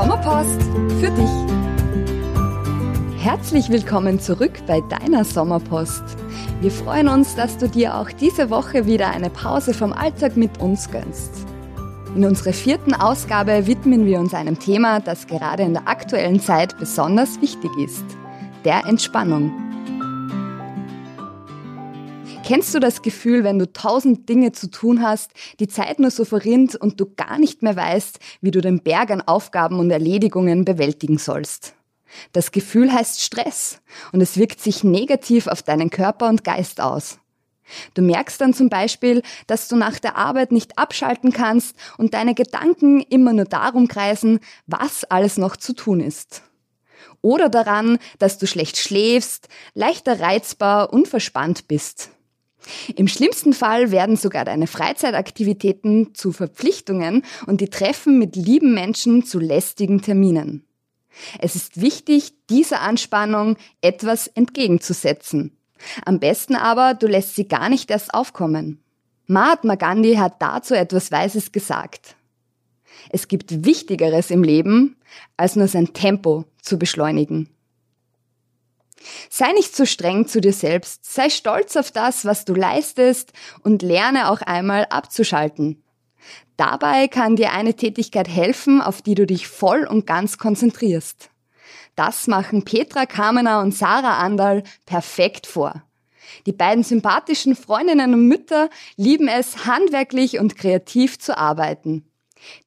Sommerpost für dich. Herzlich willkommen zurück bei deiner Sommerpost. Wir freuen uns, dass du dir auch diese Woche wieder eine Pause vom Alltag mit uns gönnst. In unserer vierten Ausgabe widmen wir uns einem Thema, das gerade in der aktuellen Zeit besonders wichtig ist, der Entspannung. Kennst du das Gefühl, wenn du tausend Dinge zu tun hast, die Zeit nur so verrinnt und du gar nicht mehr weißt, wie du den Berg an Aufgaben und Erledigungen bewältigen sollst? Das Gefühl heißt Stress und es wirkt sich negativ auf deinen Körper und Geist aus. Du merkst dann zum Beispiel, dass du nach der Arbeit nicht abschalten kannst und deine Gedanken immer nur darum kreisen, was alles noch zu tun ist. Oder daran, dass du schlecht schläfst, leichter reizbar und verspannt bist. Im schlimmsten Fall werden sogar deine Freizeitaktivitäten zu Verpflichtungen und die Treffen mit lieben Menschen zu lästigen Terminen. Es ist wichtig, dieser Anspannung etwas entgegenzusetzen. Am besten aber, du lässt sie gar nicht erst aufkommen. Mahatma Gandhi hat dazu etwas Weises gesagt. Es gibt Wichtigeres im Leben, als nur sein Tempo zu beschleunigen. Sei nicht zu streng zu dir selbst, sei stolz auf das, was du leistest und lerne auch einmal abzuschalten. Dabei kann dir eine Tätigkeit helfen, auf die du dich voll und ganz konzentrierst. Das machen Petra Kamener und Sarah Andal perfekt vor. Die beiden sympathischen Freundinnen und Mütter lieben es, handwerklich und kreativ zu arbeiten.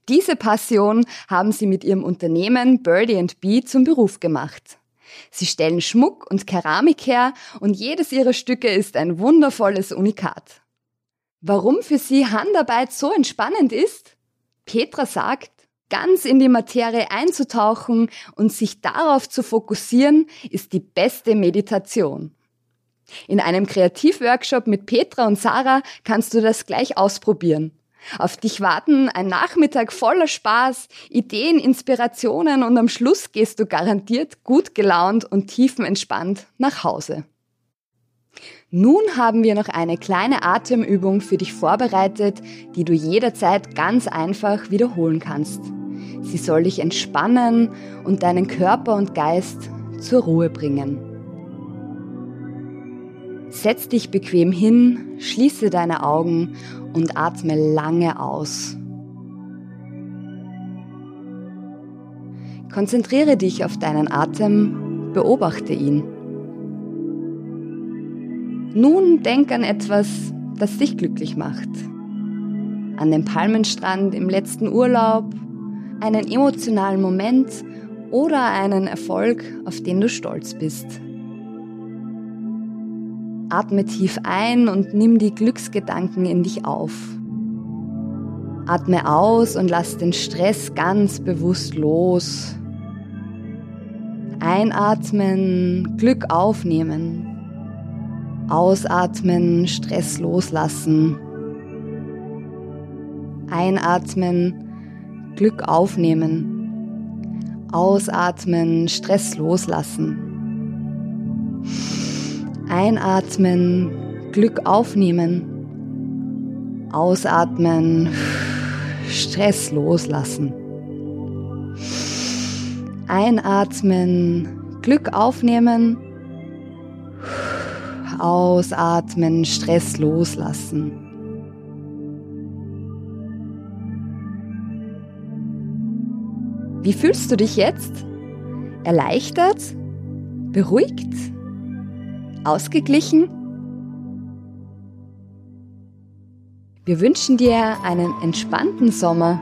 Diese Passion haben sie mit ihrem Unternehmen Birdie Bee zum Beruf gemacht. Sie stellen Schmuck und Keramik her und jedes ihrer Stücke ist ein wundervolles Unikat. Warum für sie Handarbeit so entspannend ist? Petra sagt, ganz in die Materie einzutauchen und sich darauf zu fokussieren, ist die beste Meditation. In einem Kreativworkshop mit Petra und Sarah kannst du das gleich ausprobieren. Auf dich warten ein Nachmittag voller Spaß, Ideen, Inspirationen und am Schluss gehst du garantiert gut gelaunt und tiefenentspannt nach Hause. Nun haben wir noch eine kleine Atemübung für dich vorbereitet, die du jederzeit ganz einfach wiederholen kannst. Sie soll dich entspannen und deinen Körper und Geist zur Ruhe bringen. Setz dich bequem hin, schließe deine Augen und atme lange aus. Konzentriere dich auf deinen Atem, beobachte ihn. Nun denk an etwas, das dich glücklich macht. An den Palmenstrand im letzten Urlaub, einen emotionalen Moment oder einen Erfolg, auf den du stolz bist. Atme tief ein und nimm die Glücksgedanken in dich auf. Atme aus und lass den Stress ganz bewusst los. Einatmen, Glück aufnehmen. Ausatmen, Stress loslassen. Einatmen, Glück aufnehmen. Ausatmen, Stress loslassen. Einatmen, Glück aufnehmen. Ausatmen, Stress loslassen. Einatmen, Glück aufnehmen. Ausatmen, Stress loslassen. Wie fühlst du dich jetzt? Erleichtert? Beruhigt? Ausgeglichen? Wir wünschen dir einen entspannten Sommer.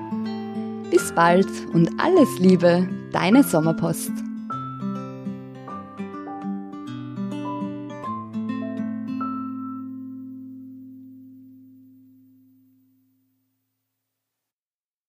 Bis bald und alles Liebe, deine Sommerpost.